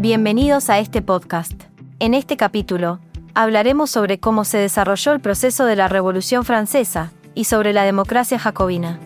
Bienvenidos a este podcast. En este capítulo, hablaremos sobre cómo se desarrolló el proceso de la Revolución Francesa y sobre la democracia jacobina.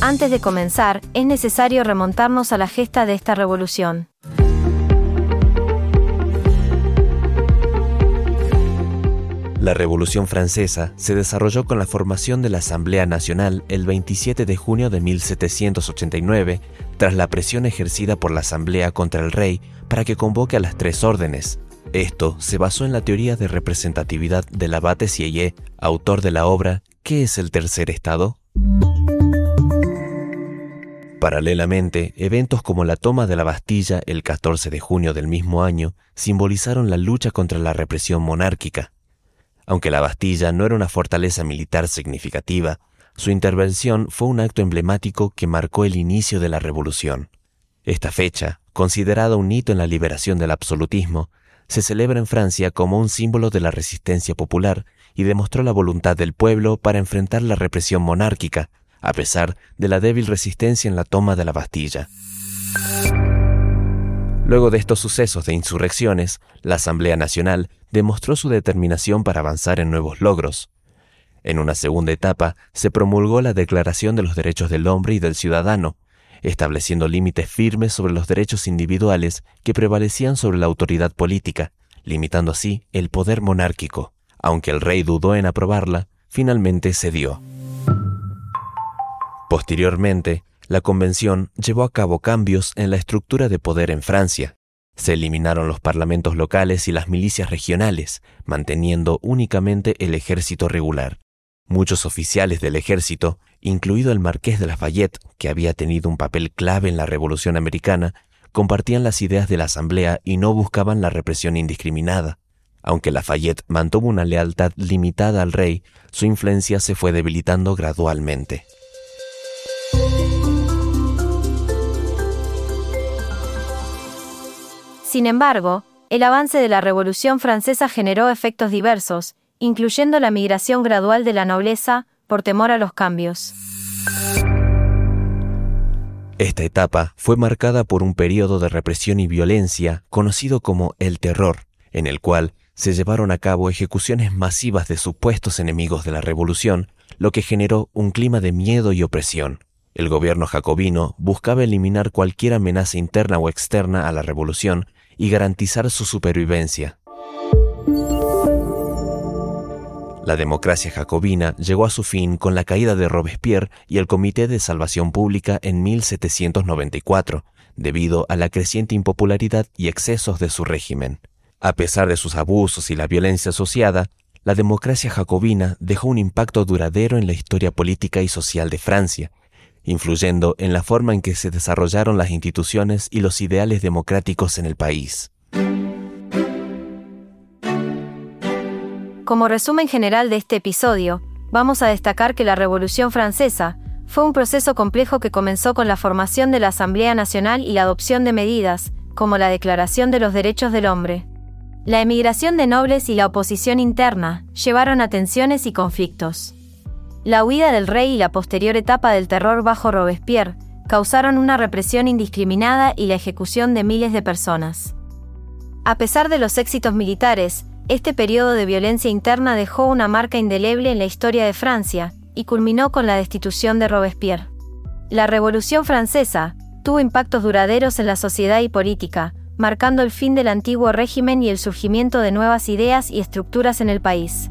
Antes de comenzar, es necesario remontarnos a la gesta de esta revolución. La Revolución Francesa se desarrolló con la formación de la Asamblea Nacional el 27 de junio de 1789, tras la presión ejercida por la Asamblea contra el rey para que convoque a las tres órdenes. Esto se basó en la teoría de representatividad del abate Sieyé, autor de la obra ¿Qué es el tercer estado? Paralelamente, eventos como la toma de la Bastilla el 14 de junio del mismo año simbolizaron la lucha contra la represión monárquica. Aunque la Bastilla no era una fortaleza militar significativa, su intervención fue un acto emblemático que marcó el inicio de la revolución. Esta fecha, considerada un hito en la liberación del absolutismo, se celebra en Francia como un símbolo de la resistencia popular y demostró la voluntad del pueblo para enfrentar la represión monárquica, a pesar de la débil resistencia en la toma de la Bastilla. Luego de estos sucesos de insurrecciones, la Asamblea Nacional demostró su determinación para avanzar en nuevos logros. En una segunda etapa, se promulgó la Declaración de los Derechos del Hombre y del Ciudadano, estableciendo límites firmes sobre los derechos individuales que prevalecían sobre la autoridad política, limitando así el poder monárquico. Aunque el rey dudó en aprobarla, finalmente cedió. Posteriormente, la Convención llevó a cabo cambios en la estructura de poder en Francia. Se eliminaron los parlamentos locales y las milicias regionales, manteniendo únicamente el ejército regular. Muchos oficiales del ejército, incluido el marqués de Lafayette, que había tenido un papel clave en la Revolución Americana, compartían las ideas de la Asamblea y no buscaban la represión indiscriminada. Aunque Lafayette mantuvo una lealtad limitada al rey, su influencia se fue debilitando gradualmente. Sin embargo, el avance de la Revolución Francesa generó efectos diversos, incluyendo la migración gradual de la nobleza por temor a los cambios. Esta etapa fue marcada por un periodo de represión y violencia conocido como el terror, en el cual se llevaron a cabo ejecuciones masivas de supuestos enemigos de la revolución, lo que generó un clima de miedo y opresión. El gobierno jacobino buscaba eliminar cualquier amenaza interna o externa a la revolución y garantizar su supervivencia. La democracia jacobina llegó a su fin con la caída de Robespierre y el Comité de Salvación Pública en 1794, debido a la creciente impopularidad y excesos de su régimen. A pesar de sus abusos y la violencia asociada, la democracia jacobina dejó un impacto duradero en la historia política y social de Francia, influyendo en la forma en que se desarrollaron las instituciones y los ideales democráticos en el país. Como resumen general de este episodio, vamos a destacar que la Revolución Francesa fue un proceso complejo que comenzó con la formación de la Asamblea Nacional y la adopción de medidas, como la Declaración de los Derechos del Hombre. La emigración de nobles y la oposición interna llevaron a tensiones y conflictos. La huida del rey y la posterior etapa del terror bajo Robespierre causaron una represión indiscriminada y la ejecución de miles de personas. A pesar de los éxitos militares, este periodo de violencia interna dejó una marca indeleble en la historia de Francia y culminó con la destitución de Robespierre. La Revolución Francesa tuvo impactos duraderos en la sociedad y política, marcando el fin del antiguo régimen y el surgimiento de nuevas ideas y estructuras en el país.